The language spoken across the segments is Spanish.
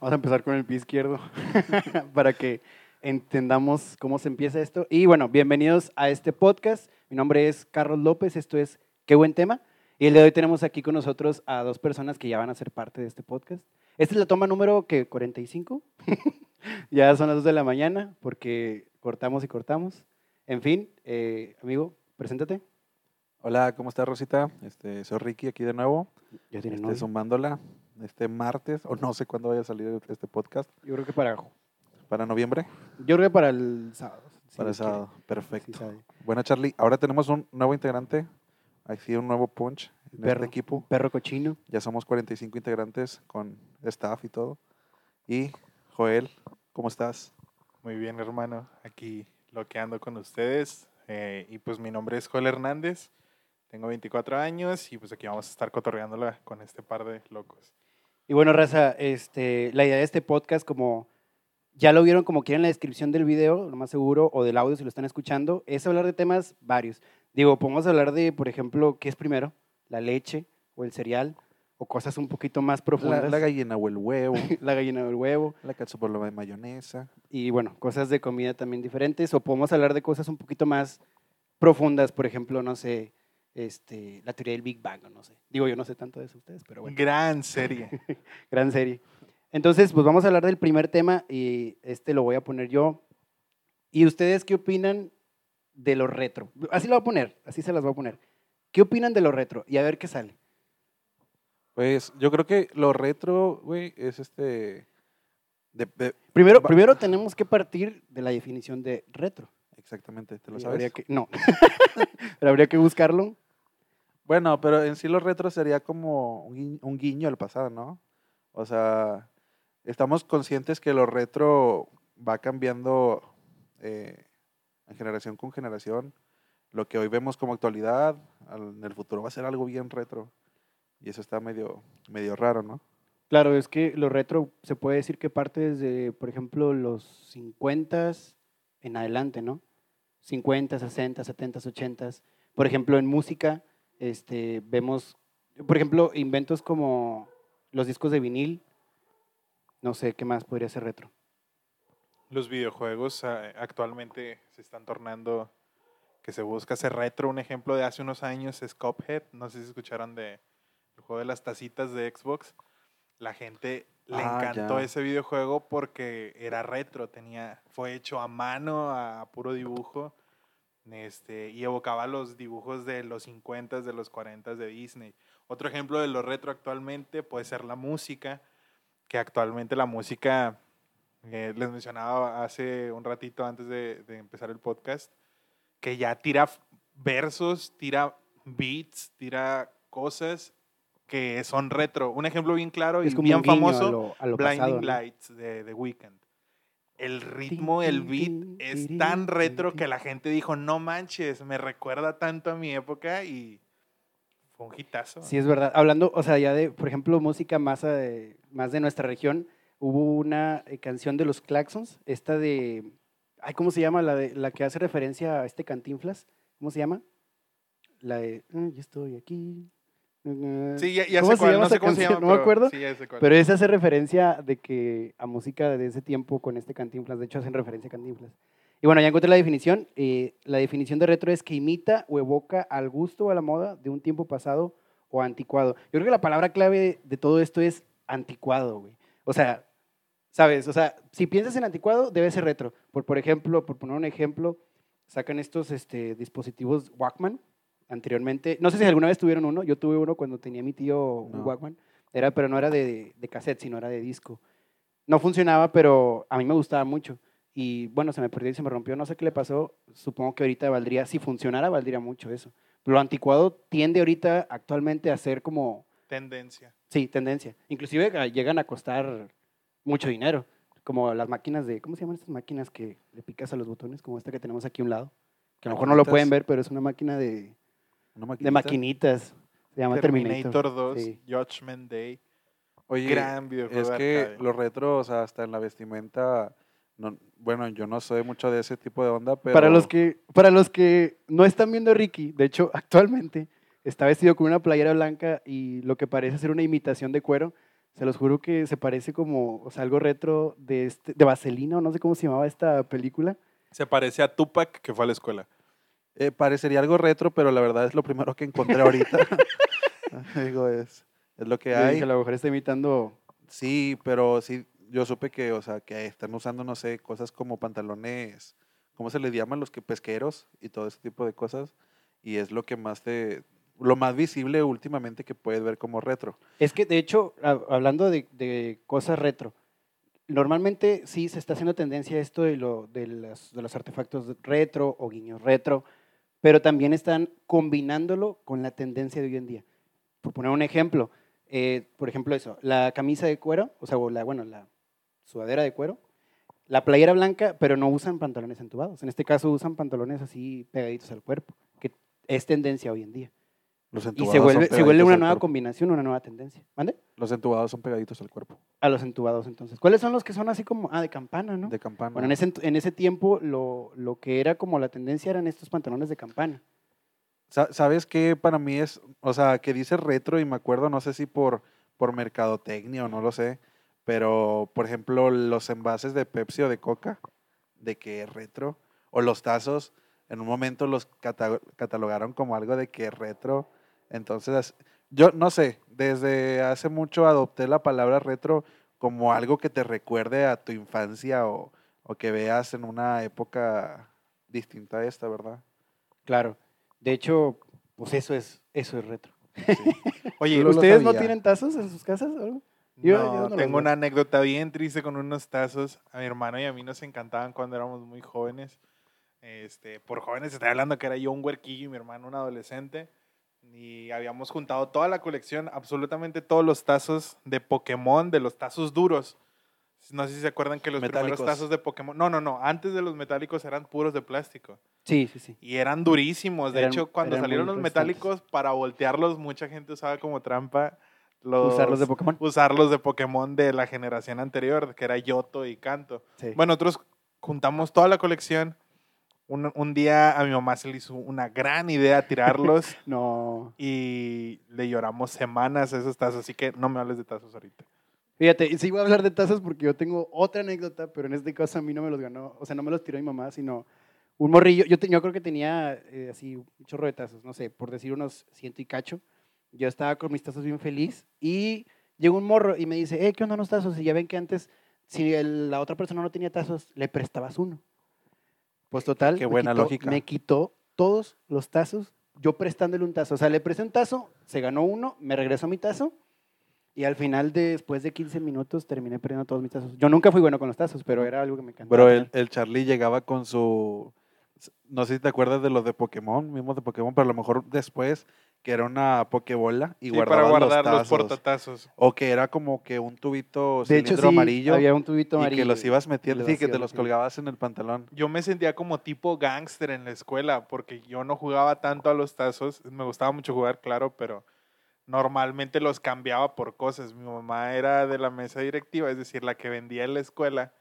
Vamos a empezar con el pie izquierdo para que entendamos cómo se empieza esto. Y bueno, bienvenidos a este podcast. Mi nombre es Carlos López, esto es Qué buen tema. Y el de hoy tenemos aquí con nosotros a dos personas que ya van a ser parte de este podcast. Esta es la toma número que 45. ya son las 2 de la mañana porque cortamos y cortamos. En fin, eh, amigo, preséntate. Hola, ¿cómo estás, Rosita? Este, soy Ricky aquí de nuevo. Ya tiene este. Zumbándola este martes, o no sé cuándo vaya a salir este podcast, Yo creo que para, para noviembre, yo creo que para el sábado. si para el sábado. Perfecto. Sí. Bueno, Charlie, ahora tenemos un nuevo integrante, aquí un nuevo punch en Perro. este equipo. Perro cochino. Ya somos 45 integrantes con staff y todo. Y Joel, ¿cómo estás? Muy bien, hermano. Aquí loqueando con ustedes. Eh, y pues mi nombre es Joel Hernández. Tengo 24 años y pues aquí vamos a estar cotorreándola con este par de locos. Y bueno, Raza, este, la idea de este podcast, como ya lo vieron como quieren en la descripción del video, lo más seguro, o del audio si lo están escuchando, es hablar de temas varios. Digo, podemos hablar de, por ejemplo, ¿qué es primero? ¿La leche o el cereal? O cosas un poquito más profundas. la gallina o el huevo, la gallina o el huevo. la catsup por de mayonesa. Y bueno, cosas de comida también diferentes. O podemos hablar de cosas un poquito más profundas, por ejemplo, no sé, este, la teoría del Big Bang, o no sé. Digo, yo no sé tanto de eso ustedes, pero bueno. Gran serie. Gran serie. Entonces, pues vamos a hablar del primer tema y este lo voy a poner yo. ¿Y ustedes qué opinan de lo retro? Así lo voy a poner, así se las voy a poner. ¿Qué opinan de lo retro? Y a ver qué sale. Pues yo creo que lo retro, güey, es este... de- de- Primero, primero tenemos que partir de la definición de retro. exactamente, ¿te lo sabes? habría que- no, pero habría que buscarlo. Bueno, pero en sí lo retro sería como un gui- un guiño al pasado, ¿no? O sea, estamos conscientes que lo retro va cambiando eh, en generación con generación. Lo que hoy vemos como actualidad, al- en el futuro va a ser algo bien retro. Y eso está medio, medio raro, ¿no? Claro, es que lo retro se puede decir que parte desde, por ejemplo, los 50 en adelante, ¿no? 50, 60, 70, 80. Por ejemplo, en música este, vemos, por ejemplo, inventos como los discos de vinil. No sé qué más podría ser retro. Los videojuegos eh, actualmente se están tornando que se busca hacer retro. Un ejemplo de hace unos años es Cuphead. No sé si escucharon de el juego de las tacitas de Xbox. La gente le Ah, encantó ya. ese videojuego porque era retro, tenía, fue hecho a mano, a puro dibujo, este, y evocaba los dibujos de los 50, de los 40 de Disney. Otro ejemplo de lo retro actualmente puede ser la música, que actualmente la música, eh, les mencionaba hace un ratito antes de, de empezar el podcast, que ya tira versos, tira beats, tira cosas que son retro. Un ejemplo bien claro Es y bien famoso, a lo, a lo Blinding pasado, ¿no? Lights de The Weeknd. El ritmo, el beat es tan retro que la gente dijo, no manches, me recuerda tanto a mi época y fue un hitazo. Sí, es verdad. Hablando, o sea, ya de, por ejemplo, música más, eh, más de nuestra región, hubo una eh, canción de los Claxons, esta de, ay, ¿cómo se llama? La, de, la que hace referencia a este Cantinflas, ¿cómo se llama? La de, "Ah, yo estoy aquí. Sí, ya, ya ¿Cómo sé cuál, no sé cómo se llama. No me acuerdo, Sí, ya sé cuál. Pero esa hace referencia de que a música de ese tiempo con este Cantinflas, de hecho hacen referencia a Cantinflas. Y bueno, ya encontré la definición. eh, la definición de retro es que imita o evoca al gusto o a la moda de un tiempo pasado o anticuado. Yo creo que la palabra clave de todo esto es anticuado, güey. O sea, ¿sabes? O sea, si piensas en anticuado, debe ser retro. Por, por ejemplo, por poner un ejemplo, sacan estos este, dispositivos Walkman anteriormente. No sé si alguna vez tuvieron uno. Yo tuve uno cuando tenía mi tío un No. Walkman. Era, pero no era de, de cassette, sino era de disco. No funcionaba, pero a mí me gustaba mucho. Y bueno, se me perdió y se me rompió. No sé qué le pasó. Supongo que ahorita valdría, si funcionara, valdría mucho eso. Lo anticuado tiende ahorita actualmente a ser como, Tendencia. sí, tendencia. Inclusive a- llegan a costar mucho dinero. Como las máquinas de, ¿cómo se llaman estas máquinas que le picas a los botones? Como esta que tenemos aquí a un lado. Que a lo mejor no lo pueden ver, pero es una máquina de, Una de maquinita. maquinitas. Se llama Terminator. Terminator 2, Sí. Judgment Day. Oye, gran videojuego es que arcade. los retros, hasta en la vestimenta, no- bueno, yo no soy mucho de ese tipo de onda, pero... Para los que para los que no están viendo a Ricky, de hecho, actualmente está vestido con una playera blanca y lo que parece ser una imitación de cuero. Se los juro que se parece como, o sea, algo retro de, este, de Vaselina, o no sé cómo se llamaba esta película. Se parece a Tupac que fue a la escuela. Eh, parecería algo retro, pero la verdad es lo primero que encontré ahorita. Digo, es, es lo que hay. dije, a lo mejor está imitando. Sí, pero sí, yo supe que, o sea, que están usando, no sé, cosas como pantalones, ¿cómo se les llaman los que pesqueros y todo ese tipo de cosas? Y es lo que más te, lo más visible últimamente que puedes ver como retro. Es que, de hecho, hablando de, de cosas retro, normalmente sí se está haciendo tendencia a esto de, lo, de, las- de los artefactos retro o guiños retro, pero también están combinándolo con la tendencia de hoy en día. Por poner un ejemplo, eh, por ejemplo eso, la camisa de cuero, o sea, o la, bueno, la sudadera de cuero, la playera blanca, pero no usan pantalones entubados. En este caso usan pantalones así pegaditos al cuerpo, que es tendencia hoy en día. Los Y entubados se son vuelve, se vuelve una nueva cuerpo. combinación, una nueva tendencia. ¿Mande? Los entubados son pegaditos al cuerpo, A los entubados, entonces. ¿Cuáles son los que son así como, ah, de campana, no? de campana. Bueno, en ese, en ese tiempo lo, lo que era como la tendencia eran estos pantalones de campana. Sa- ¿Sabes qué para mí es? O sea, que dice retro y me acuerdo, no sé si por, por mercadotecnia o no lo sé, pero por ejemplo los envases de Pepsi o de Coca, de que es retro, o los tazos, en un momento los cata- catalogaron como algo de que es retro. Entonces, yo no sé, desde hace mucho adopté la palabra retro como algo que te recuerde a tu infancia o, o que veas en una época distinta a esta, ¿verdad? Claro. De hecho, pues eso es, eso es retro. Oye, ¿Ustedes no tienen tazos en sus casas o algo? Yo- no, yo no tengo una anécdota bien triste con unos tazos. A mi hermano y a mí nos encantaban cuando éramos muy jóvenes. Este, por jóvenes estoy hablando que era yo un huerquillo y mi hermano un adolescente. Y habíamos juntado toda la colección, absolutamente todos los tazos de Pokémon, de los tazos duros. No sé si se acuerdan que los Metálicos. primeros tazos de Pokémon. No, no, no. Antes de los metálicos eran puros de plástico. Sí, sí, sí. Y eran durísimos. De Eran- hecho, cuando salieron los metálicos, para voltearlos, mucha gente usaba como trampa los, Usarlos de Pokémon. usarlos de Pokémon de la generación anterior, que era Yoto y Kanto. Sí. Bueno, nosotros juntamos toda la colección. Un, un día a mi mamá se le hizo una gran idea tirarlos No. y le lloramos semanas a esos tazos. Así que no me hables de tazos ahorita. Fíjate, sí voy a hablar de tazos porque yo tengo otra anécdota, pero en este caso a mí no me los ganó, o sea, no me los tiró mi mamá, sino un morrillo. Yo, te- yo creo que tenía eh, así un chorro de tazos, no sé, por decir unos ciento y cacho. Yo estaba con mis tazos bien feliz y llegó un morro y me dice, eh, ¿qué onda unos tazos? Y ya ven que antes, si el- la otra persona no tenía tazos, le prestabas uno. Pues total, Qué me quitó- lógica. Me quitó todos los tazos, yo prestándole un tazo. O sea, le presté un tazo, se ganó uno, me regresó mi tazo y al final, de- después de 15 minutos, terminé perdiendo todos mis tazos. Yo nunca fui bueno con los tazos, pero era algo que me encantaba. Pero el, el Charlie llegaba con su. No sé si te acuerdas de los de Pokémon, mismos de Pokémon, pero a lo mejor después, que era una Pokébola y Sí, para guardaba guardar los los, tazos. portatazos. o que era como que un tubito de hecho, cilindro sí, amarillo había un tubito y amarillo. que los ibas metiendo, sí, que te los colgabas en el pantalón. Yo me sentía como tipo gángster en la escuela porque yo no jugaba tanto a los tazos. Me gustaba mucho jugar, claro, pero normalmente los cambiaba por cosas. Mi mamá era de la mesa directiva, es decir, la que vendía en la escuela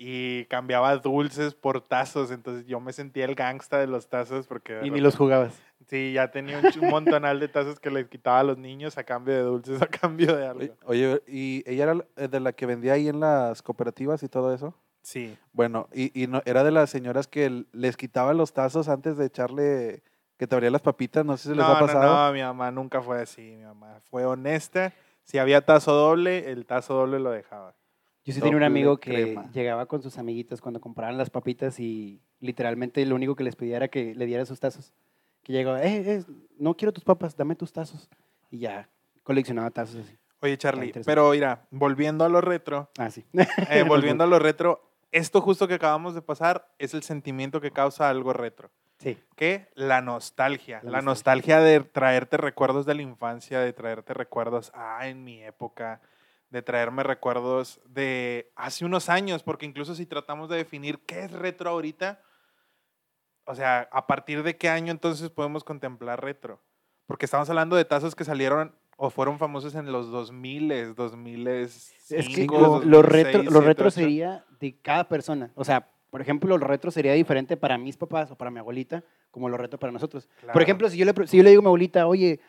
y cambiaba dulces por tazos. Entonces yo me sentía el gangsta de los tazos porque Y ni los jugabas. Sí, ya tenía un, un montonal de tazos que les quitaba a los niños a cambio de dulces, a cambio de algo. Oye, ¿y ella era de la que vendía ahí en las cooperativas y todo eso? Sí. Bueno, y, y no, era de las señoras que les quitaba los tazos antes de echarle, que te abría las papitas, no sé si les No, ha pasado. no, no, mi mamá nunca fue así. Mi mamá fue honesta. Si había tazo doble, el tazo doble lo dejaba. Yo sí tenía un amigo que crema. llegaba con sus amiguitos cuando compraban las papitas y literalmente lo único que les pedía era que le diera sus tazos. Que llegaba, eh, eh, no quiero tus papas, dame tus tazos. Y ya coleccionaba tazos así. Oye, Charlie, pero mira, volviendo a lo retro, Ah, sí. eh, volviendo a lo retro, esto justo que acabamos de pasar es el sentimiento que causa algo retro. Sí. ¿Qué? La nostalgia. La La, nostalgia de traerte recuerdos de la infancia, de traerte recuerdos, ah, en mi época, de traerme recuerdos de hace unos años, porque incluso si tratamos de definir qué es retro ahorita, o sea, a partir de qué año entonces podemos contemplar retro. Porque estamos hablando de tazos que salieron o fueron famosos en los 2000, 2005, Es que 2006, lo, lo retro, lo 2007, retro 2008. sería de cada persona. O sea, por ejemplo, lo retro sería diferente para mis papás o para mi abuelita, como lo retro para nosotros. Por ejemplo, si yo, le, pre- si yo le digo a mi abuelita, oye,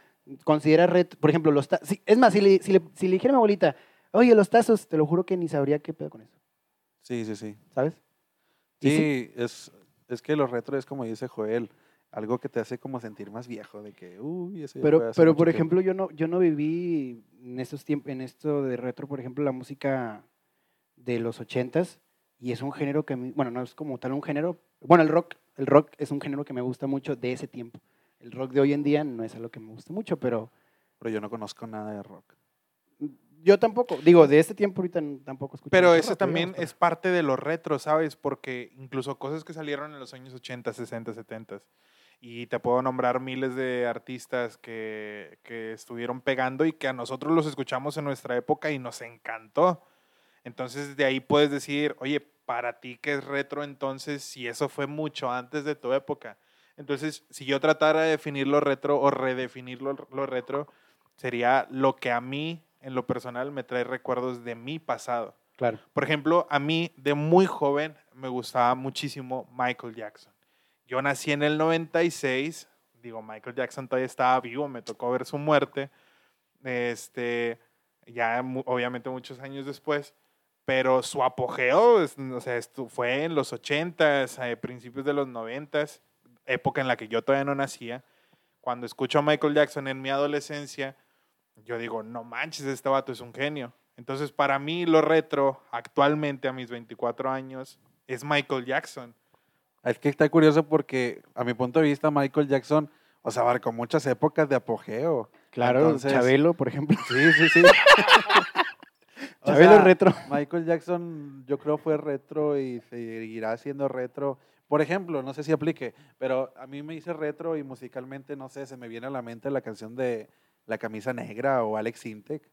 considera retro, por ejemplo, los ta- si- Es más, si le, si, le, si le dijera a mi abuelita, Oye, los tazos, te lo juro que ni sabría qué pedo con eso, Sí, sí, sí. ¿sabes? Y Sí, es, es que lo retro es como dice Joel, algo que te hace como sentir más viejo, de que, uy, ese Pero, pero por tiempo". ejemplo, yo no, yo no viví en estos tiempos, en esto de retro, por ejemplo, la música de los ochentas, y es un género que a mí, bueno, no es como tal un género, bueno, el rock, el rock es un género que me gusta mucho de ese tiempo. El rock de hoy en día no es algo que me guste mucho, pero Pero yo no conozco nada de rock. Yo tampoco, digo, de este tiempo ahorita tampoco escucho. Pero eso también digamos, es parte de lo retro, ¿sabes? Porque incluso cosas que salieron en los años 80, 60, 70. Y te puedo nombrar miles de artistas que, que estuvieron pegando y que a nosotros los escuchamos en nuestra época y nos encantó. Entonces de ahí puedes decir, oye, para ti que es retro entonces, si eso fue mucho antes de tu época. Entonces, si yo tratara de definir lo retro o redefinir lo, lo retro, sería lo que a mí, en lo personal, me trae recuerdos de mi pasado. Claro. Por ejemplo, a mí de muy joven me gustaba muchísimo Michael Jackson. Yo nací en el 96, digo, Michael Jackson todavía estaba vivo, me tocó ver su muerte, este, ya obviamente muchos años después, pero su apogeo o sea, fue en los 80s, eh, principios de los 90s, época en la que yo todavía no nacía. Cuando escucho a Michael Jackson en mi adolescencia, yo digo, no manches, este vato es un genio. Entonces, para mí, lo retro, actualmente a mis 24 años, es Michael Jackson. Es que está curioso porque, a mi punto de vista, Michael Jackson, o sea, abarcó muchas épocas de apogeo. Claro, Entonces- Chabelo, por ejemplo. Sí, sí, sí. O Chabelo sea, es retro. Michael Jackson, yo creo fue retro y seguirá siendo retro. Por ejemplo, no sé si aplique, pero a mí me dice retro y musicalmente, no sé, se me viene a la mente la canción de La camisa negra o Alex Intec.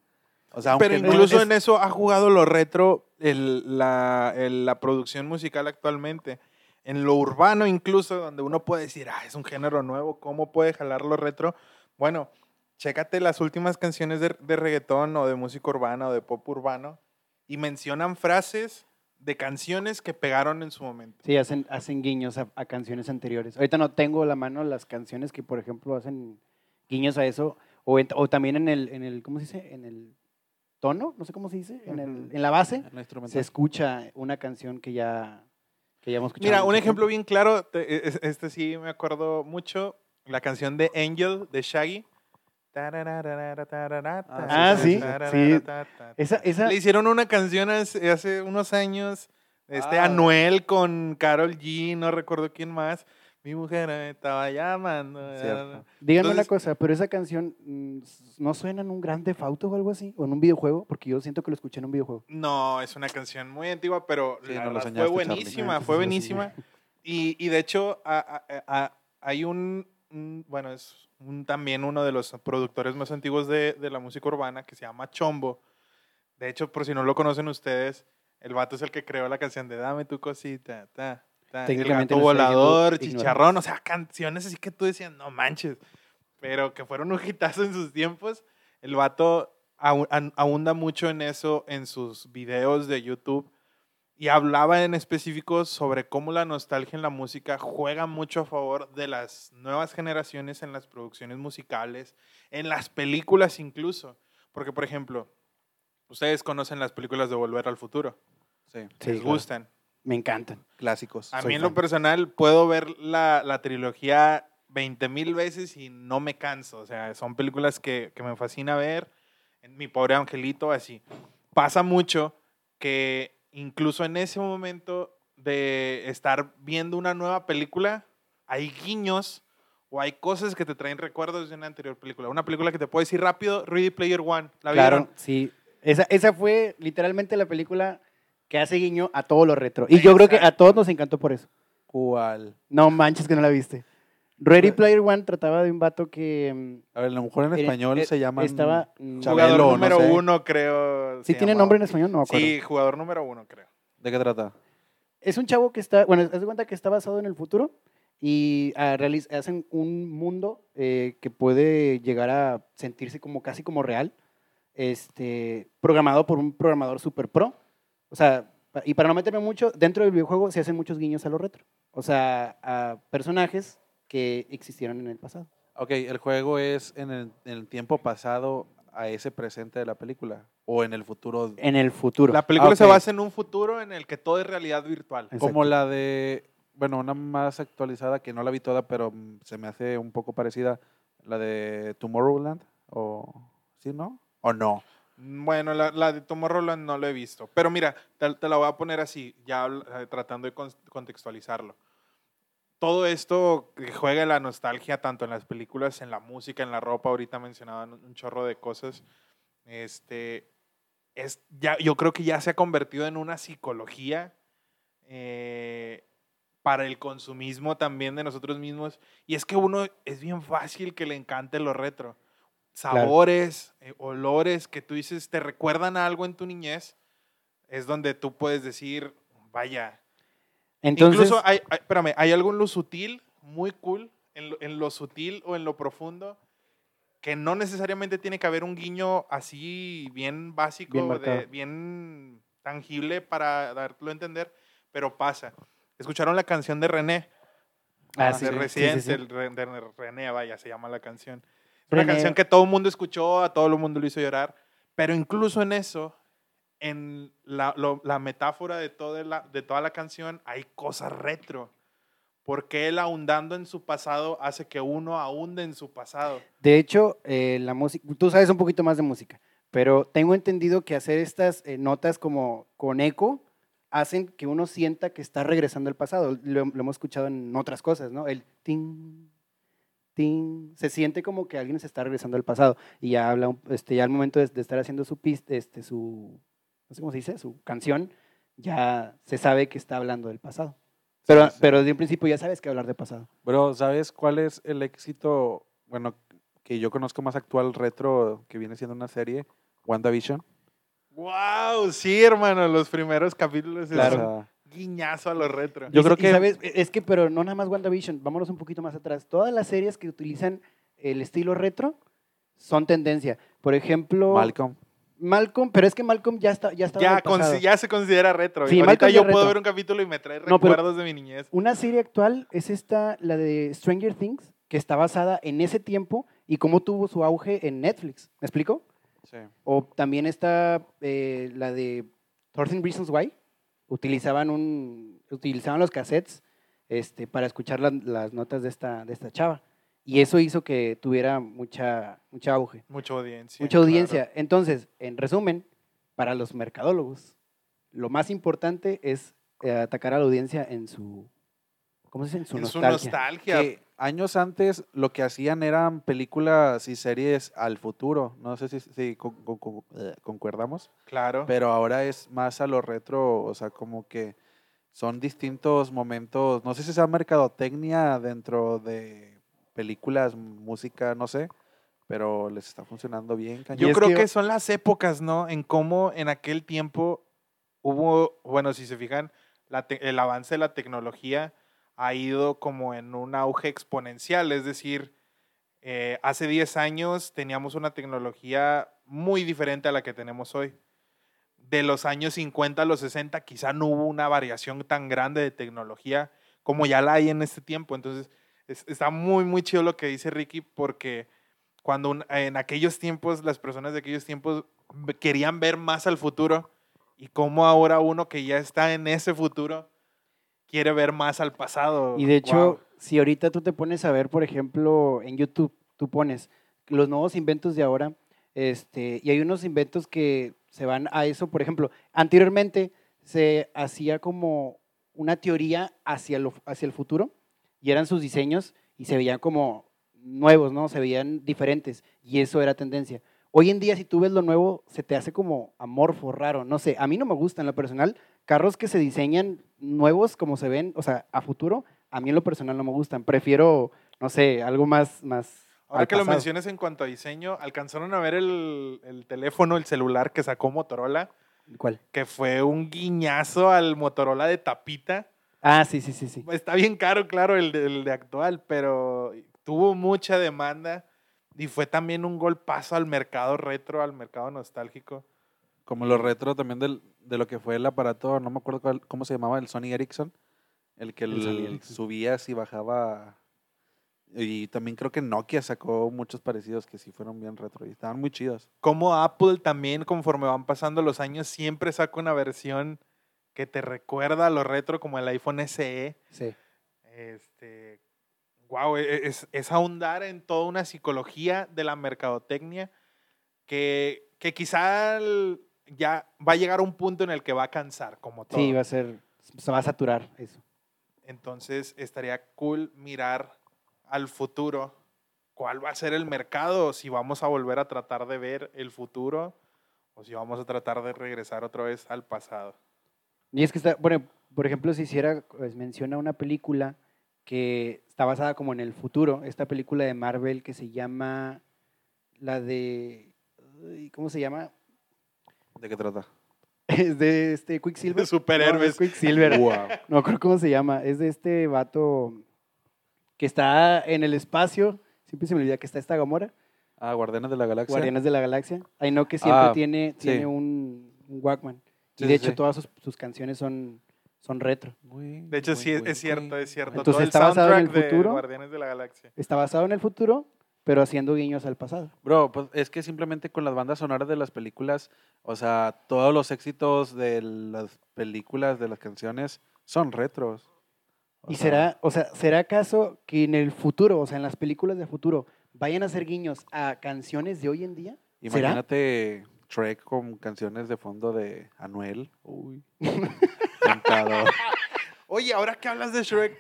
O sea, Pero no incluso es- en eso ha jugado lo retro el- la, el- la producción musical actualmente. En lo urbano incluso, donde uno puede decir, ah, es un género nuevo, ¿cómo puede jalar lo retro? Bueno, chécate las últimas canciones de, de reggaetón o de música urbana o de pop urbano y mencionan frases de canciones que pegaron en su momento. Sí, hacen, hacen guiños a, a canciones anteriores. Ahorita no tengo a la mano las canciones que, por ejemplo, hacen guiños a eso. O, en- o también en el, en el, ¿cómo se dice? En el tono, no sé cómo se dice. En, el, en la base se escucha una canción que ya, que ya hemos escuchado. Mira, un ejemplo bien claro, te- es- este sí me acuerdo mucho, la canción de Angel de Shaggy. Ah, sí, sí. Esa, esa, Le hicieron una canción hace, hace unos años, este Ah. Anuel con Carol G, no recuerdo quién más. Mi mujer me estaba llamando. Cierto. díganme una cosa, pero esa canción mm, no suena en un gran Auto o algo así, o en un videojuego, porque yo siento que lo escuché en un videojuego. No, es una canción muy antigua, pero Sí, la no verdad fue Charlie. buenísima, Ah, fue buenísima. Y, y de hecho, a- a- a- hay un, un- bueno, es un- también uno de los productores más antiguos de, de la música urbana que se llama Chombo. De hecho, por si no lo conocen ustedes, el vato es el que creó la canción de Dame tu cosita, ta, ta, el Técnicamente gato volador, chicharrón, o sea, canciones así que tú decías, no manches, pero que fueron un hitazo en sus tiempos. El vato ahonda mucho en eso en sus videos de YouTube y hablaba en específico sobre cómo la nostalgia en la música juega mucho a favor de las nuevas generaciones en las producciones musicales, en las películas incluso. Porque, por ejemplo, ustedes conocen las películas de Volver al Futuro, Sí, Sí, les claro. gustan. Me encantan. clásicos. A Soy mí en lo personal puedo ver la, la trilogía 20 mil veces y no me canso. O sea, son películas que, que me fascina ver. En Mi pobre angelito, así. Pasa mucho que incluso en ese momento de estar viendo una nueva película, hay guiños o hay cosas que te traen recuerdos de una anterior película. Una película que te puedo decir rápido, Ready Player One. ¿La claro, vieron? sí. Esa, esa fue literalmente la película que hace guiño a todo lo retro. Y yo creo que a todos nos encantó por eso. ¿Cuál? No manches que no la viste. Ready Player One trataba de un vato que... A ver, a lo mejor en era- español era- se llama. Estaba... Chabelo, Jugador no número sé. uno, creo. ¿Sí tiene llamaba. nombre en español? No acuerdo. Sí, jugador número uno, creo. ¿De qué trata? Es un chavo que está... Bueno, haz de cuenta que está basado en el futuro y ah, realiz- hacen un mundo eh, que puede llegar a sentirse como casi como real, este, programado por un programador super pro. O sea, y para no meterme mucho, dentro del videojuego se hacen muchos guiños a lo retro. O sea, a personajes que existieron en el pasado. Ok, el juego es en el, en el tiempo pasado a ese presente de la película o en el futuro. En el futuro. La película Ah, se basa en un futuro en el que todo es realidad virtual. Exacto. Como la de, bueno, una más actualizada que no la vi toda, pero mm, se me hace un poco parecida, la de Tomorrowland, o ¿sí, no? ¿O no? Bueno, la, la de Tomorrowland no lo he visto. Pero mira, te, la voy a poner así, ya eh, tratando de con- contextualizarlo. Todo esto que juega la nostalgia, tanto en las películas, en la música, en la ropa, ahorita mencionaban un chorro de cosas. Este, es, ya, yo creo que ya se ha convertido en una psicología eh, para el consumismo también de nosotros mismos. Y es que uno es bien fácil que le encante lo retro. Sabores, eh, olores que tú dices te recuerdan a algo en tu niñez, es donde tú puedes decir, vaya. Entonces, Incluso hay, hay- espérame, hay algo en lo sutil, muy cool, en lo, en lo sutil o en lo profundo, que no necesariamente tiene que haber un guiño así bien básico, Bien de- marcado. bien tangible para darlo a entender, pero pasa. ¿Escucharon la canción de René? Ah, de sí, de René, vaya, se llama la canción. Una René. canción que todo el mundo escuchó, a todo el mundo lo hizo llorar, pero incluso en eso, en la, lo- la metáfora de toda la, de toda la canción, hay cosas retro. Porque él ahondando en su pasado hace que uno ahonde en su pasado. De hecho, eh, la música, tú sabes un poquito más de música, pero tengo entendido que hacer estas eh, notas como con eco hacen que uno sienta que está regresando al pasado. Lo, lo hemos escuchado en otras cosas, ¿no? El ting, ting, se siente como que alguien se está regresando al pasado y ya habla, este, ya al momento de, de estar haciendo su pista, este, su, no sé cómo se dice, su canción, ya se sabe que está hablando del pasado. Pero, Sí, sí. pero desde un principio ya sabes que hablar de pasado. Bro, ¿sabes cuál es el éxito, bueno, que yo conozco más actual retro, que viene siendo una serie? WandaVision. ¡Wow! Sí, hermano, los primeros capítulos Claro. Guiñazo a lo retro. Yo Y- creo y que- ¿sabes? Es que, pero no nada más WandaVision, vámonos un poquito más atrás. Todas las series que utilizan el estilo retro son tendencia. Por ejemplo, Malcolm. Malcolm, pero es que Malcolm ya está ya Ya, pasado. se considera retro. Sí, Ahorita Malcolm ya yo puedo retro. ver un capítulo y me trae No, pero- recuerdos de mi niñez. Una serie actual es esta, la de Stranger Things, que está basada en ese tiempo y cómo tuvo su auge en Netflix. ¿Me explico? Sí. O también está eh, la de 13 Reasons Why. Utilizaban, un, utilizaban los cassettes este, para escuchar las, las notas de esta, de esta chava. Y eso hizo que tuviera mucha, mucha auge, Mucha audiencia. mucha audiencia. Entonces, en resumen, para los mercadólogos, lo más importante es eh, atacar a la audiencia en su, ¿cómo se dice? En su En su nostalgia. nostalgia. Que años antes lo que hacían eran películas y series al futuro. No sé si, si con- con- con- eh, concuerdamos. Claro. Pero ahora es más a lo retro, o sea, como que son distintos momentos, no sé si sea mercadotecnia dentro de películas, música, no sé, pero les está funcionando bien. cañón. Yo creo que- que, son las épocas, ¿no? En cómo en aquel tiempo hubo, bueno, si se fijan, la el avance de la tecnología ha ido como en un auge exponencial, es decir, eh, hace 10 años teníamos una tecnología muy diferente a la que tenemos hoy. De los años 50 a los 60 quizá no hubo una variación tan grande de tecnología como ya la hay en este tiempo. Entonces, es- está muy, muy chido lo que dice Ricky porque cuando en aquellos tiempos, las personas de aquellos tiempos querían ver más al futuro y cómo ahora uno que ya está en ese futuro quiere ver más al pasado. Y de hecho, si ahorita tú te pones a ver, por ejemplo, en YouTube, tú pones los nuevos inventos de ahora, este, y hay unos inventos que se van a eso, por ejemplo, anteriormente se hacía como una teoría hacia, lo, hacia el futuro, y eran sus diseños, y se veían como nuevos, ¿no? Se veían diferentes, y eso era tendencia. Hoy en día, si tú ves lo nuevo, se te hace como amorfo, raro, no sé, a mí no me gusta en lo personal, carros que se diseñan nuevos como se ven, o sea, a futuro, a mí en lo personal no me gustan. Prefiero, no sé, algo más... más Ahora que lo menciones en cuanto a diseño, ¿alcanzaron a ver el, el teléfono, el celular que sacó Motorola? ¿Cuál? Que fue un guiñazo al Motorola de tapita. Ah, sí, sí, sí, sí. Está bien caro, claro, el de, el de actual, pero tuvo mucha demanda y fue también un golpazo al mercado retro, al mercado nostálgico. Como lo retro también del- de lo que fue el aparato, no me acuerdo cuál- cómo se llamaba, el Sony Ericsson, el que El el- Ericsson. subías y bajaba Y también creo que Nokia sacó muchos parecidos que sí fueron bien retro y estaban muy chidos. Como Apple también, conforme van pasando los años, siempre saca una versión que te recuerda a lo retro, como el iPhone SE. Sí. Este, wow, es, es ahondar en toda una psicología de la mercadotecnia que, que quizá el- ya va a llegar a un punto en el que va a cansar, como todo. Sí, va a ser, se va a saturar eso. Entonces estaría cool mirar al futuro cuál va a ser el mercado, si vamos a volver a tratar de ver el futuro o si vamos a tratar de regresar otra vez al pasado. Y es que está, bueno, por ejemplo, si hiciera, pues, menciona una película que está basada como en el futuro, esta película de Marvel que se llama la de, ay, ¿cómo se llama? ¿De qué trata? Es de este Quicksilver. De superhéroes. No, es Quicksilver. Wow. No creo cómo se llama. Es de este vato que está en el espacio. Siempre se me olvida que está esta Gamora. Ah, Guardianes de la Galaxia. Guardianes de la Galaxia. Ahí no que siempre Ah, tiene, sí. tiene un, un Walkman. Sí, y de sí, hecho todas sus, sus canciones son, son retro. De hecho, sí, es, es cierto, es cierto. Entonces, Todo el ¿está basado en el soundtrack de futuro? Guardianes de la Galaxia. Está basado en el futuro, pero haciendo guiños al pasado. Bro, pues es que simplemente con las bandas sonoras de las películas, o sea, todos los éxitos de las películas, de las canciones, son retros. O ¿Y sea, será, o sea, será acaso que en el futuro, o sea, en las películas de futuro, vayan a hacer guiños a canciones de hoy en día? ¿Será? Imagínate Trek con canciones de fondo de Anuel. Uy. Oye, ahora que hablas de Shrek,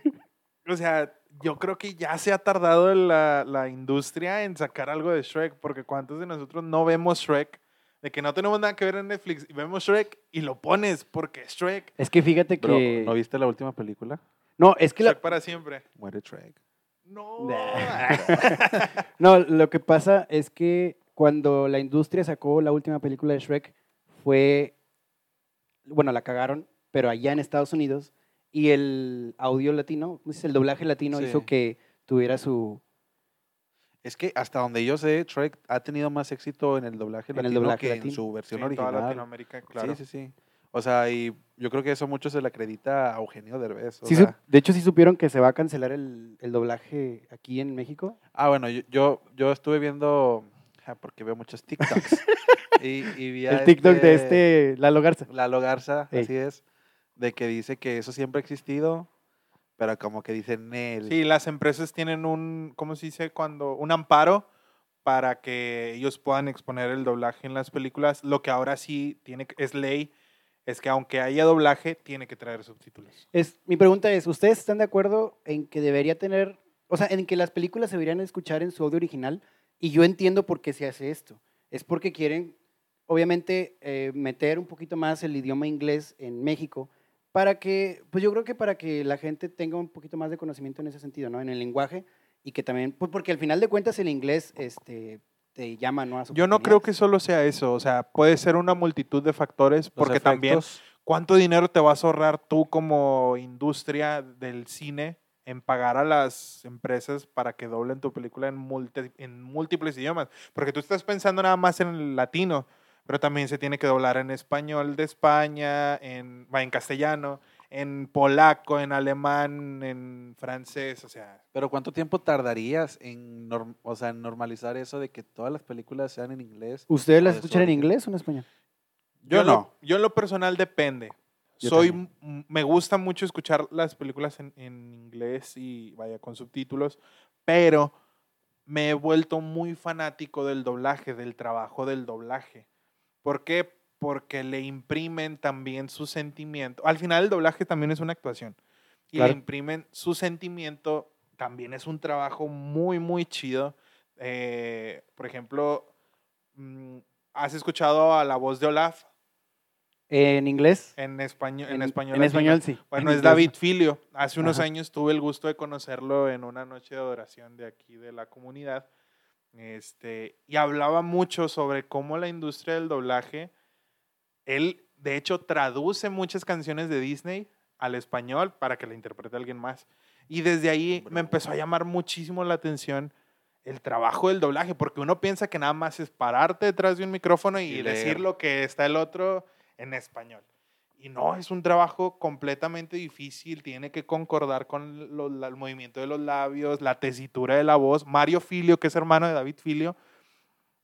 o sea, yo creo que ya se ha tardado la, la industria en sacar algo de Shrek, porque ¿cuántos de nosotros no vemos Shrek? De que no tenemos nada que ver en Netflix y vemos Shrek y lo pones porque es Shrek. Es que fíjate Bro, que... ¿no viste la última película? No, es que la- Shrek para siempre. Muere Trek. No. No, lo que pasa es que cuando la industria sacó la última película de Shrek fue, bueno, la cagaron, pero allá en Estados Unidos y el audio latino, el doblaje latino Sí. hizo que tuviera su, Es que hasta donde yo sé, Trek ha tenido más éxito en el doblaje En el latino doblaje que latino. en su versión Sí, en toda original. Latinoamérica, claro. Sí, sí, sí. O sea, y yo creo que eso mucho se le acredita a Eugenio Derbez. o Sí, sea, de hecho sí supieron que se va a cancelar el, el doblaje aquí en México. Ah, bueno, yo, yo, yo estuve viendo, ah, porque veo muchos TikToks. y, y vi a El TikTok de este Lalo Garza. Lalo Garza, Ey. así es, de que dice que eso siempre ha existido, pero como que dicen él. Sí, las empresas tienen un, ¿cómo se dice? Cuando, un amparo para que ellos puedan exponer el doblaje en las películas. Lo que ahora sí tiene, que- es ley, es que aunque haya doblaje, tiene que traer subtítulos. Es, mi pregunta es, ¿ustedes están de acuerdo en que debería tener, o sea, en que las películas se deberían escuchar en su audio original? Y yo entiendo por qué se hace esto. Es porque quieren, obviamente, eh, meter un poquito más el idioma inglés en México para que, pues yo creo que para que la gente tenga un poquito más de conocimiento en ese sentido, ¿no? En el lenguaje y que también, pues porque al final de cuentas el inglés, este, te llama, ¿no? A Yo no creo que solo sea eso, o sea, puede ser una multitud de factores, Los porque también, efectos, ¿cuánto dinero te vas a ahorrar tú como industria del cine en pagar a las empresas para que doblen tu película en, multi- en múltiples idiomas? Porque tú estás pensando nada más en el latino, pero también se tiene que doblar en español de España, en, va, en castellano, en polaco, en alemán, en francés, o sea, Pero ¿cuánto tiempo tardarías en, norm- o sea, en normalizar eso de que todas las películas sean en inglés? ¿Ustedes las escuchan en inglés o en español? Yo lo- no. yo en lo personal depende. Yo Soy, también. me gusta mucho escuchar las películas en, en inglés y vaya con subtítulos, pero me he vuelto muy fanático del doblaje, del trabajo del doblaje. ¿Por qué? Porque le imprimen también su sentimiento. Al final el doblaje también es una actuación. Y Claro. le imprimen su sentimiento. También es un trabajo muy, muy chido. Eh, por ejemplo, mm, ¿has escuchado a la voz de Olaf? ¿En inglés? En español, en, español. En español, sí. Bueno, En es David. Filio. Hace unos Ajá. años tuve el gusto de conocerlo en una noche de adoración de aquí de la comunidad. Este, y hablaba mucho sobre cómo la industria del doblaje, él de hecho traduce muchas canciones de Disney al español para que la interprete alguien más. Y desde ahí me empezó a llamar muchísimo la atención el trabajo del doblaje, porque uno piensa que nada más es pararte detrás de un micrófono y, Y decir lo que está el otro en español. Y no, es un trabajo completamente difícil, tiene que concordar con lo- la- el movimiento de los labios, la tesitura de la voz. Mario Filio, que es hermano de David Filio,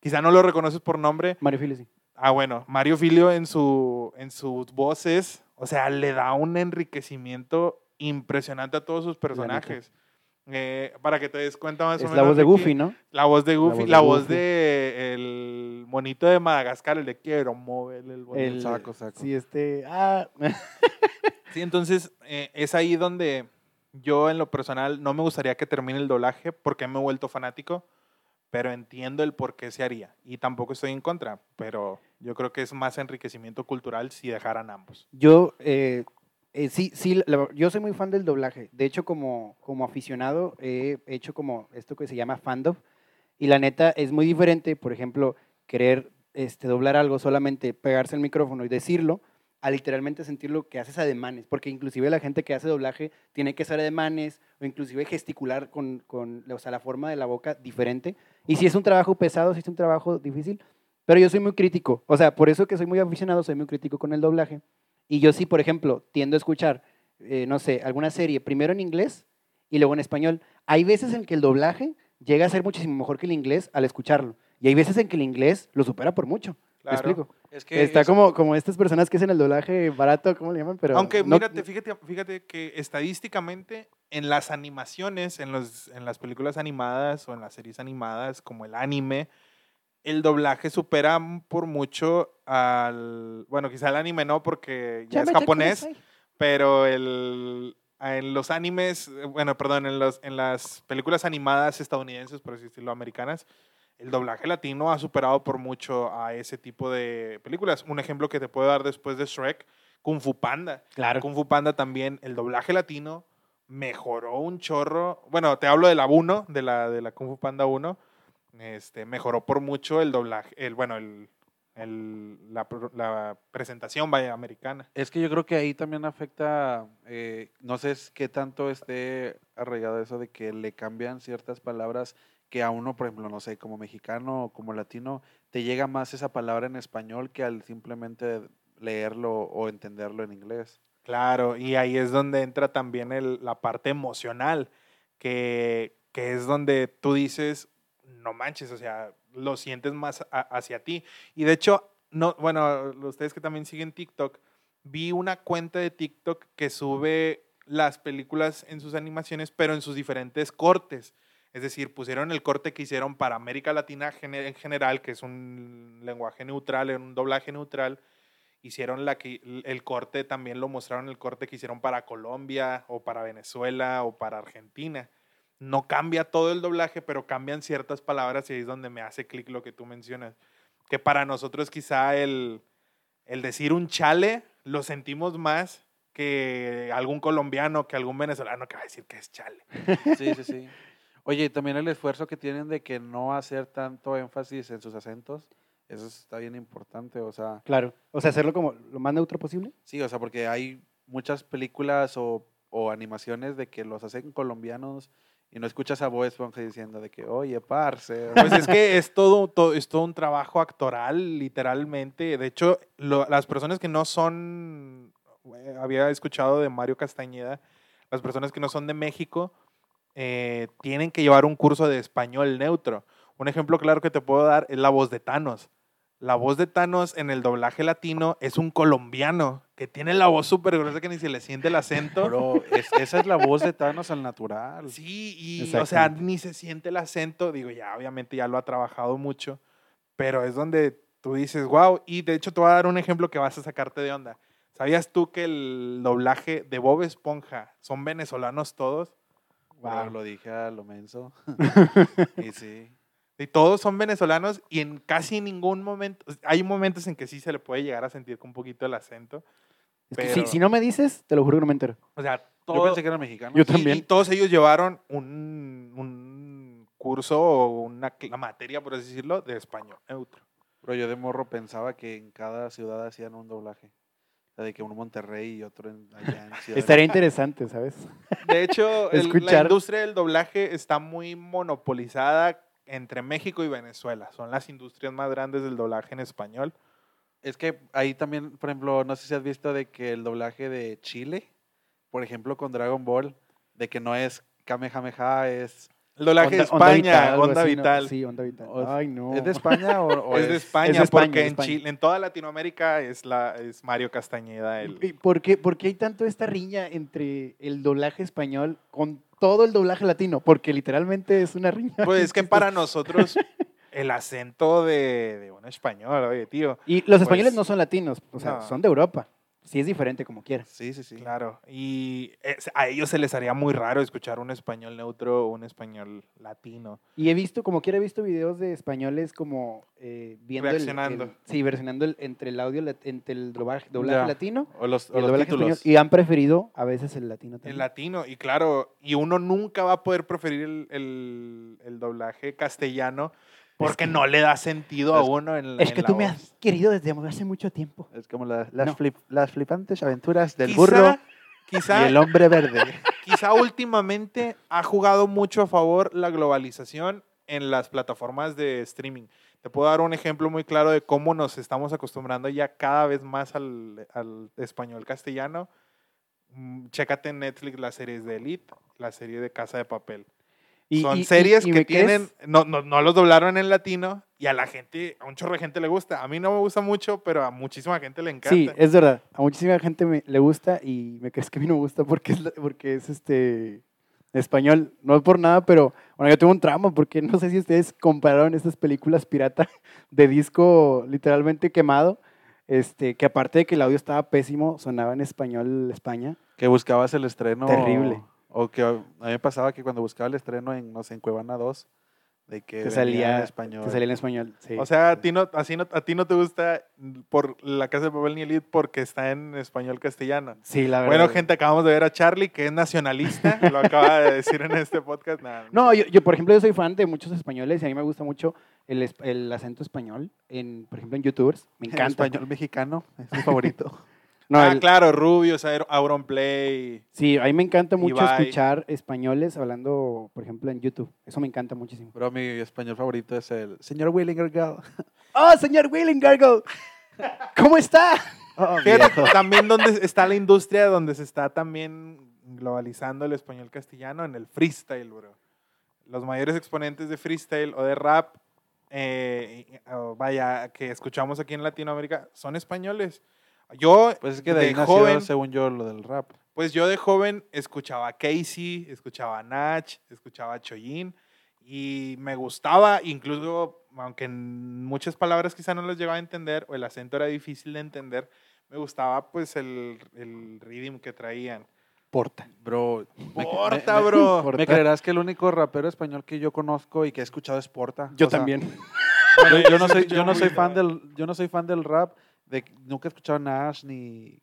quizá no lo reconoces por nombre. Mario Filio, sí. Ah, bueno, Mario Filio en, su, en sus voces, o sea, le da un enriquecimiento impresionante a todos sus personajes. Eh, para que te des cuenta más o Es menos. la voz de Ricky, Goofy, ¿no? La voz de Goofy, voz de la voz de el monito de Madagascar, el de quiero mover el bonito. El saco, saco. Sí, este. Ah, Sí, entonces eh, es ahí donde yo en lo personal no me gustaría que termine el doblaje porque me he vuelto fanático, pero entiendo el por qué se haría. Y tampoco estoy en contra, pero yo creo que es más enriquecimiento cultural si dejaran ambos. Yo, eh, eh, sí, sí, yo soy muy fan del doblaje. De hecho, como, como aficionado, he hecho como esto que se llama fandom. Y la neta es muy diferente, por ejemplo, querer este, doblar algo, solamente pegarse el micrófono y decirlo, a literalmente sentir lo que haces ademanes. Porque inclusive la gente que hace doblaje tiene que hacer ademanes o inclusive gesticular con, con o sea, la forma de la boca diferente. Y si es un trabajo pesado, si es un trabajo difícil, pero yo soy muy crítico. O sea, por eso que soy muy aficionado, soy muy crítico con el doblaje. Y yo sí, por ejemplo, tiendo a escuchar, eh, no sé, alguna serie primero en inglés y luego en español. Hay veces en que el doblaje llega a ser muchísimo mejor que el inglés al escucharlo. Y hay veces en que el inglés lo supera por mucho. ¿Me explico? Es que Está es- como, como estas personas que hacen el doblaje barato, ¿cómo le llaman? Pero Aunque no- mírate, fíjate, fíjate que estadísticamente en las animaciones, en, los, en las películas animadas o en las series animadas como el anime, el doblaje supera por mucho al... Bueno, quizá el anime no porque ya es japonés, pero el, en los animes, eh, bueno, perdón, en, los, en las películas animadas estadounidenses, por así decirlo, americanas, el doblaje latino ha superado por mucho a ese tipo de películas. Un ejemplo que te puedo dar después de Shrek, Kung Fu Panda. Claro. Kung Fu Panda también, el doblaje latino mejoró un chorro. Bueno, te hablo de la 1, de la, de la Kung Fu Panda 1. Este, mejoró por mucho el doblaje, el, bueno, el, el- la, la presentación vaya americana. Es que yo creo que ahí también afecta, eh, no sé qué tanto esté arraigado eso de que le cambian ciertas palabras que a uno, por ejemplo, no sé, como mexicano o como latino, te llega más esa palabra en español que al simplemente leerlo o entenderlo en inglés. Claro, y ahí es donde entra también el- la parte emocional, que, que es donde tú dices, no manches, o sea, lo sientes más hacia ti. Y de hecho, no, bueno, ustedes que también siguen TikTok, vi una cuenta de TikTok que sube las películas en sus animaciones, pero en sus diferentes cortes. Es decir, pusieron el corte que hicieron para América Latina en general, que es un lenguaje neutral, un doblaje neutral, hicieron la que, el corte, también lo mostraron el corte que hicieron para Colombia o para Venezuela o para Argentina. No cambia todo el doblaje, pero cambian ciertas palabras y ahí es donde me hace clic lo que tú mencionas. Que para nosotros quizá el, el decir un chale lo sentimos más que algún colombiano, que algún venezolano que va a decir que es chale. Sí, sí, sí. Oye, y también el esfuerzo que tienen de que no hacer tanto énfasis en sus acentos, eso está bien importante, o sea, Claro. O sea, hacerlo como lo más neutro posible. sí, o sea, porque hay muchas películas o, o animaciones de que los hacen colombianos y no escuchas a Bob Esponja diciendo de que, oye, parce. Pues es que es todo, todo- es todo un trabajo actoral, literalmente. De hecho, las personas que no son, eh, había escuchado de Mario Castañeda, las personas que no son de México eh, tienen que llevar un curso de español neutro. Un ejemplo claro que te puedo dar es la voz de Thanos. La voz de Thanos en el doblaje latino es un colombiano que tiene la voz súper gruesa que ni se le siente el acento. Bro, es- esa es la voz de Thanos al natural. Sí, y o sea, ni se siente el acento. Digo, ya, obviamente ya lo ha trabajado mucho, pero es donde tú dices, wow. Y de hecho, te voy a dar un ejemplo que vas a sacarte de onda. ¿Sabías tú que el doblaje de Bob Esponja son venezolanos todos? Bro, lo dije a lo menso. y sí. Y todos son venezolanos y en casi ningún momento, hay momentos en que sí se le puede llegar a sentir con un poquito el acento. Es que Pero- si, si no me dices, te lo juro que no me entero. O sea, Yo todo, pensé que eran mexicanos. Yo y- también. Y, todos ellos llevaron un, un curso o una, una materia, por así decirlo, de español neutro. Pero yo de morro pensaba que en cada ciudad hacían un doblaje. O sea, de que uno en Monterrey y otro en, allá en Ciudad de Estaría interesante, ¿sabes? De hecho, el- la industria del doblaje está muy monopolizada entre México y Venezuela. Son las industrias más grandes del doblaje en español. Es que ahí también, por ejemplo, no sé si has visto de que el doblaje de Chile, por ejemplo, con Dragon Ball, de que no es Kamehameha, es... El doblaje de Onda España, Onda así, ¿no? Vital. Sí, onda vital. O- Ay, no. ¿Es de España o, o es de España, es de España, porque de en España. Chile, en toda Latinoamérica es la es Mario Castañeda el ¿Y ¿Por qué, por qué hay tanto esta riña entre el doblaje español con todo el doblaje latino? Porque literalmente es una riña. Pues es que para nosotros el acento de, de un español, oye, tío. Y los pues, españoles no son latinos, o sea, no. son de Europa. Sí es diferente como quieras. Sí, sí, sí. Claro, y es- a ellos se les haría muy raro escuchar un español neutro o un español latino. Y he visto, como quiera, he visto videos de españoles como eh, viendo el- Reaccionando. el- sí, versionando el- entre el audio, entre el doblaje, doblaje latino O los, y o el los doblaje títulos. español. Y han preferido a veces el latino El también. latino, y claro, y uno nunca va a poder preferir el, el- el doblaje castellano porque que- no le da sentido a es- uno en la es que en tú la me voz. has querido desde hace mucho tiempo. Es como la- las, No. flip- las flipantes aventuras del Quizá- burro Quizá, y el hombre verde. quizá últimamente ha jugado mucho a favor la globalización en las plataformas de streaming. Te puedo dar un ejemplo muy claro de cómo nos estamos acostumbrando ya cada vez más al, al español castellano. Mm, Chécate en Netflix las series de Elite, la serie de Casa de Papel. Y- Son y- series y- y que tienen, no, no, no los doblaron en latino y a la gente, a un chorro de gente le gusta. A mí no me gusta mucho, pero a muchísima gente le encanta. Sí, es verdad. A muchísima gente me, le gusta y me crees que a mí no me gusta porque es, la- porque es este español. No es por nada, pero bueno, yo tengo un trauma porque no sé si ustedes compararon estas películas pirata de disco literalmente quemado. Este, que aparte de que el audio estaba pésimo, sonaba en español España. Que buscabas el estreno. Terrible. O que a mí me pasaba que cuando buscaba el estreno en, no sé, en Cuevana 2, de que Te salía, en español. te salía en español. sí. O sea, a ti, no, así no, a ti no te gusta por La Casa de Papel ni Elite porque está en español castellano. sí, la verdad. Bueno, gente, acabamos de ver a Charlie, que es nacionalista, lo acaba de decir en este podcast. Nada, No, yo, yo, por ejemplo, yo soy fan de muchos españoles y a mí me gusta mucho el, el acento español, en, por ejemplo, en youtubers. Me El encanta. español mexicano, es mi favorito. No, ah, el- claro, Rubios, Aur- Auronplay. Sí, a mí me encanta mucho Ibai. escuchar españoles hablando, por ejemplo, en YouTube. Eso me encanta muchísimo. Pero mi español favorito es el señor Willinger Girl. ¡Oh, señor Willing Gargle! ¿Cómo está? Oh, también donde está la industria, donde se está también globalizando el español castellano en el freestyle, bro. Los mayores exponentes de freestyle o de rap, eh, vaya, que escuchamos aquí en Latinoamérica, son españoles. Yo, Pues es que de ahí de nació, joven, según yo, lo del rap. pues yo de joven escuchaba a Casey, escuchaba a Nach, escuchaba a Choyin y me gustaba, incluso aunque en muchas palabras quizá no las llegaba a entender o el acento era difícil de entender, me gustaba pues el, el rhythm que traían. Porta. Bro, me- Porta, me- me- bro. Porta. ¿Me creerás que el único rapero español que yo conozco y que he escuchado es Porta? Yo O sea, también. Yo, yo no soy, Yo no soy fan del, yo no soy fan del rap. De, nunca he escuchado a Nash ni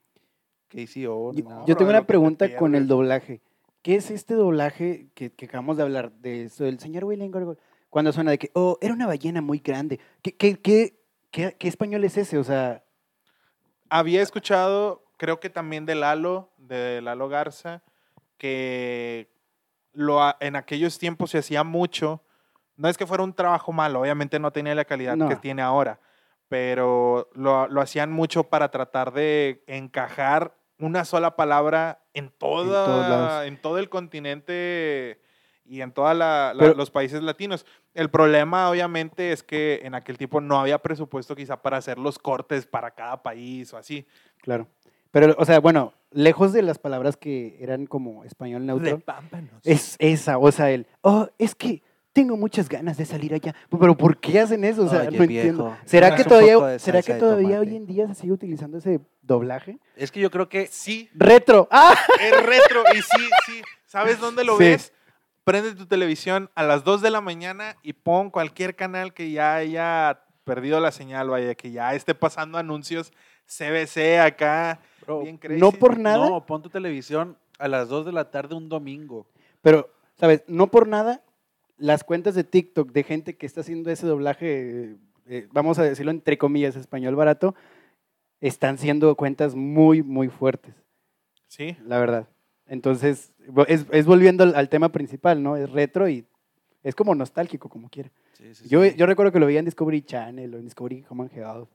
KCO. Ni Yo, nada. yo tengo una te pregunta con el doblaje. ¿Qué es este doblaje que, que acabamos de hablar? De eso, del señor Willing Gargle. Cuando suena de que, oh, era una ballena muy grande. ¿Qué, qué, qué, qué, qué español es ese? O sea, Había escuchado, creo que también de Lalo, de Lalo Garza, que lo, en aquellos tiempos se hacía mucho. No es que fuera un trabajo malo, obviamente no tenía la calidad No. que tiene ahora, pero lo, lo hacían mucho para tratar de encajar una sola palabra en, toda, lados. en todo el continente y en todos Pero- los países latinos. El problema, obviamente, es que en aquel tiempo no había presupuesto quizá para hacer los cortes para cada país o así. claro. Pero, o sea, bueno, lejos de las palabras que eran como español neutro, es esa, o sea, el, oh, es que tengo muchas ganas de salir allá. Pero ¿por qué hacen eso? O sea, Oye, no entiendo. viejo, ¿Será que todavía, ¿será que todavía hoy en día se sigue utilizando ese doblaje? Es que yo creo que Sí, Retro. ¡Ah! es retro y sí, sí. ¿Sabes dónde lo Sí. ves? Prende tu televisión a las 2 de la mañana y pon cualquier canal que ya haya perdido la señal, vaya, que ya esté pasando anuncios CBC acá. Bro, bien crazy. No por nada, no, pon tu televisión a las 2 de la tarde un domingo. pero, ¿sabes? No por nada, las cuentas de TikTok de gente que está haciendo ese doblaje, eh, vamos a decirlo entre comillas, español barato, están siendo cuentas muy, muy fuertes, Sí. la verdad. Entonces, es, es volviendo al, al tema principal, ¿no? Es retro y es como nostálgico, como quiera. Sí, sí, Yo, sí. yo recuerdo que lo veía en Discovery Channel o en Discovery Home and Health.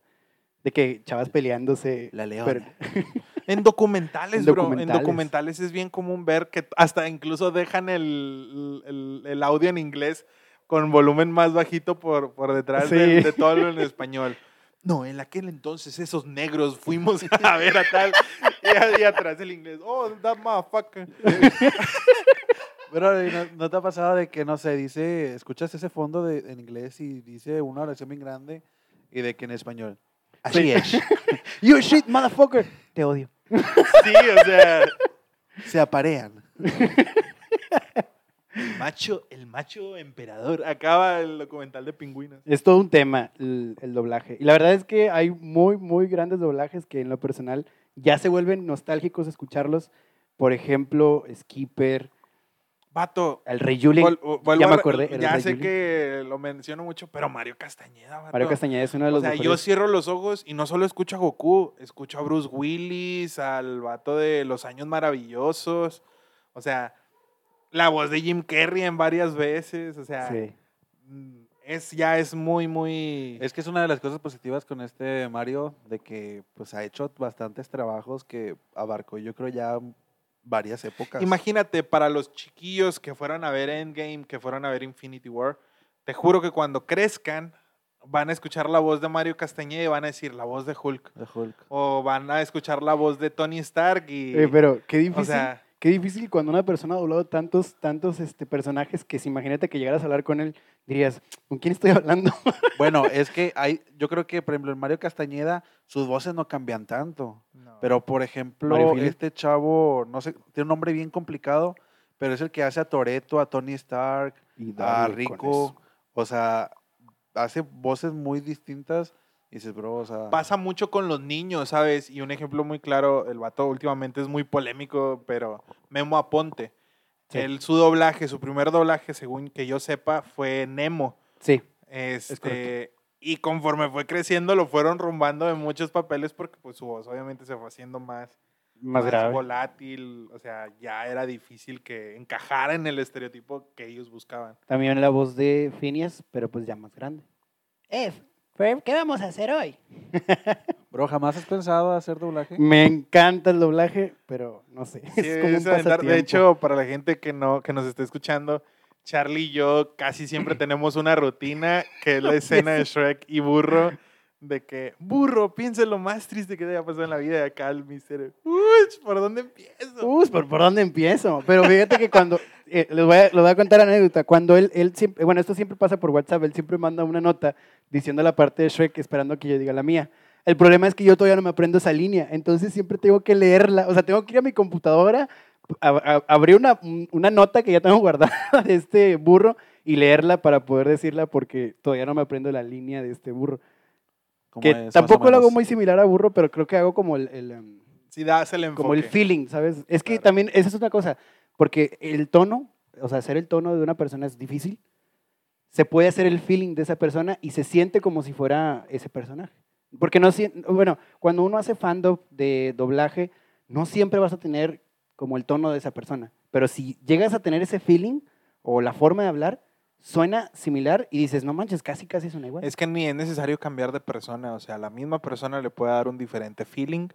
De que chavas peleándose. La leona. pero- En documentales, En bro. En documentales. documentales es bien común ver que hasta incluso dejan el, el- el audio en inglés con volumen más bajito por, por detrás Sí. de, de todo lo en español. No, en aquel entonces esos negros fuimos a ver a tal. Y, ahí atrás el inglés. Oh, that motherfucker. Pero ¿y ¿no, no te ha pasado de que, no sé, dice, escuchas ese fondo de, en inglés y dice una oración bien grande y de que en español? Así Sí. es. You shit, motherfucker. Te odio. Sí, o sea. Se aparean. El macho, el macho emperador. Acaba el documental de pingüinos. Es todo un tema el, el doblaje. Y la verdad es que hay muy, muy grandes doblajes que en lo personal ya se vuelven nostálgicos escucharlos. Por ejemplo, Skipper, Vato. el Rey Julien. vol- vol- vuelvo ya me acordé, Ya Rey sé Julien. que lo menciono mucho, pero Mario Castañeda, vato. Mario Castañeda es uno de los O sea, yo cierro los ojos y no solo escucho a Goku, escucho a Bruce Willis, al vato de Los Años Maravillosos. O sea, la voz de Jim Carrey en varias veces. O sea, Sí. mm, es, ya es muy, muy... Es que es una de las cosas positivas con este Mario, de que pues ha hecho bastantes trabajos que abarcó yo creo ya varias épocas. Imagínate, para los chiquillos que fueron a ver Endgame, que fueron a ver Infinity War, te juro que cuando crezcan van a escuchar la voz de Mario Castañeda y van a decir la voz de Hulk. de Hulk. O van a escuchar la voz de Tony Stark y... Eh, pero qué difícil. o sea, Qué difícil cuando una persona ha doblado tantos, tantos este, personajes que si imagínate que llegaras a hablar con él, dirías, ¿con quién estoy hablando? Bueno, es que hay, yo creo que, por ejemplo, en Mario Castañeda, sus voces no cambian tanto. Pero, por ejemplo, este chavo, no sé, tiene un nombre bien complicado, pero es el que hace a Toreto, a Tony Stark, Y a Rico. O sea, hace voces muy distintas. Y dices, bro, o sea. pasa mucho con los niños, ¿sabes? Y un ejemplo muy claro, el vato últimamente es muy polémico, pero Memo Aponte. Sí. Él, su doblaje, su primer doblaje, según que yo sepa, fue Nemo. Sí, Este, y conforme fue creciendo, lo fueron rumbando en muchos papeles porque pues, su voz obviamente se fue haciendo más, más grave. volátil. O sea, ya era difícil que encajara en el estereotipo que ellos buscaban. También la voz de Phineas, pero pues ya más grande. Eh, Ferb, ¿qué vamos a hacer hoy? Bro, ¿jamás has pensado hacer doblaje? Me encanta el doblaje, pero no sé. Sí, es como un de hecho, para la gente que no que nos está escuchando, Charlie y yo casi siempre tenemos una rutina que es la escena de Shrek y Burro de que Burro, piensa en lo más triste que te haya pasado en la vida de acá el mister. Uy, ¿por dónde empiezo? Uy, ¿por, ¿por dónde empiezo? Pero fíjate que cuando, eh, les, voy a, les voy a contar anécdota, cuando él, él siempre, bueno, esto siempre pasa por WhatsApp, él siempre manda una nota diciendo la parte de Shrek esperando que yo diga la mía. El problema es que yo todavía no me aprendo esa línea, entonces siempre tengo que leerla, o sea, tengo que ir a mi computadora, a- a- abrir una, una nota que ya tengo guardada de este burro y leerla para poder decirla porque todavía no me aprendo la línea de este burro. ¿Cómo Que es, tampoco lo hago muy similar a burro, pero creo que hago como el- el, em, Si das el enfoque. como el feeling, ¿sabes? Es que Claro. también, esa es una cosa, porque el tono, o sea, hacer el tono de una persona es difícil. Se puede hacer el feeling de esa persona y se siente como si fuera ese personaje. Porque no, bueno, cuando uno hace fandom de doblaje, no siempre vas a tener como el tono de esa persona. Pero si llegas a tener ese feeling o la forma de hablar, suena similar y dices, no manches, casi, casi suena igual. Es que ni es necesario cambiar de persona, o sea, la misma persona le puede dar un diferente feeling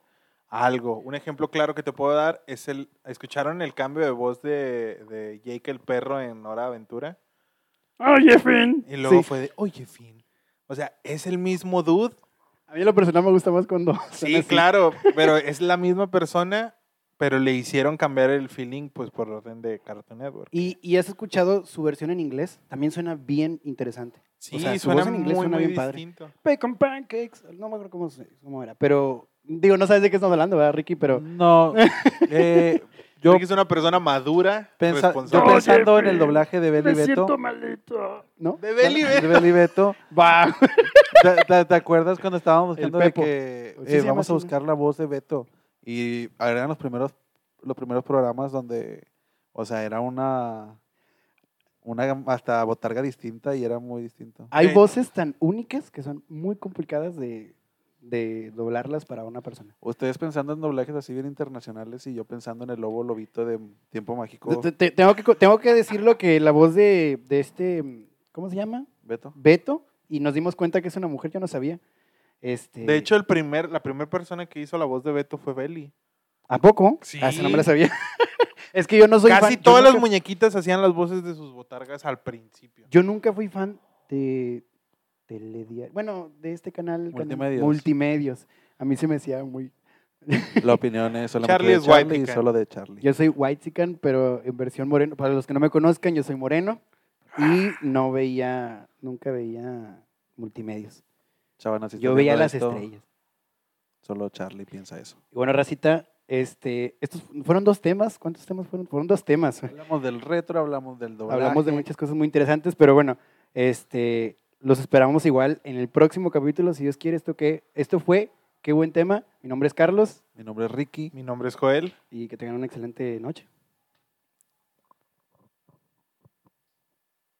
a algo. Un ejemplo claro que te puedo dar es el, ¿escucharon el cambio de voz de, de Jake el perro en Hora de Aventura? Oye, Finn. Y luego Sí. fue de, oye, Finn. O sea, es el mismo dude. A mí lo personal me gusta más cuando suena Sí, así. claro, pero es la misma persona, pero le hicieron cambiar el feeling pues por orden de Cartoon Network. ¿Y, y has escuchado su versión en inglés? También suena bien interesante. Sí, o sea, su suena voz en inglés muy, suena muy bien padre. distinto. Bacon pancakes. No me acuerdo cómo, cómo era, pero digo, no sabes de qué estamos hablando, ¿verdad, Ricky? Pero No. eh, yo, Yo que es una persona madura, pensa- yo responsable. pensando en el doblaje de Beli Beto. malito. ¿No? De Beli de Beto. Beli Beto. Va. ¿Te, te- te acuerdas cuando estábamos buscando de que Sí eh, llama vamos a buscar la voz de Beto? Y eran los primeros, los primeros programas donde, o sea, era una, una hasta botarga distinta y era muy distinto. Hay voces tan únicas que son muy complicadas de, de doblarlas para una persona. Ustedes pensando en doblajes así bien internacionales y yo pensando en el lobo lobito de Tiempo Mágico. Te- te- tengo, que, tengo que decirlo que la voz de, de este, ¿cómo se llama? Beto. Beto, y nos dimos cuenta que es una mujer, yo no sabía. Este, De hecho, el primer, la primera persona que hizo la voz de Beto fue Belly. ¿a poco? Sí. Ah, esa no me la sabía. es que yo no soy fan. Casi todas las muñequitas hacían las voces de sus botargas al principio. Yo nunca fui fan de Telediario. Bueno, de este canal. Multimedios. Multimedios. A mí se me hacía muy. La opinión es solamente Charlie de es Charlie y whitezican. solo de Charlie. Yo soy white pero en versión moreno. Para los que no me conozcan, yo soy moreno. Y no veía, nunca veía multimedios. Chavana, si Yo veía las esto, estrellas. Solo Charlie piensa eso. Y bueno, Racita, este, estos fueron dos temas. ¿Cuántos temas fueron? Fueron dos temas. Hablamos del retro, hablamos del doblaje. Hablamos de muchas cosas muy interesantes, pero bueno, este, los esperamos igual en el próximo capítulo, si Dios quiere. Esto que, esto fue, qué buen tema. Mi nombre es Carlos Mi nombre es Ricky. Mi nombre es Joel. y que tengan una excelente noche.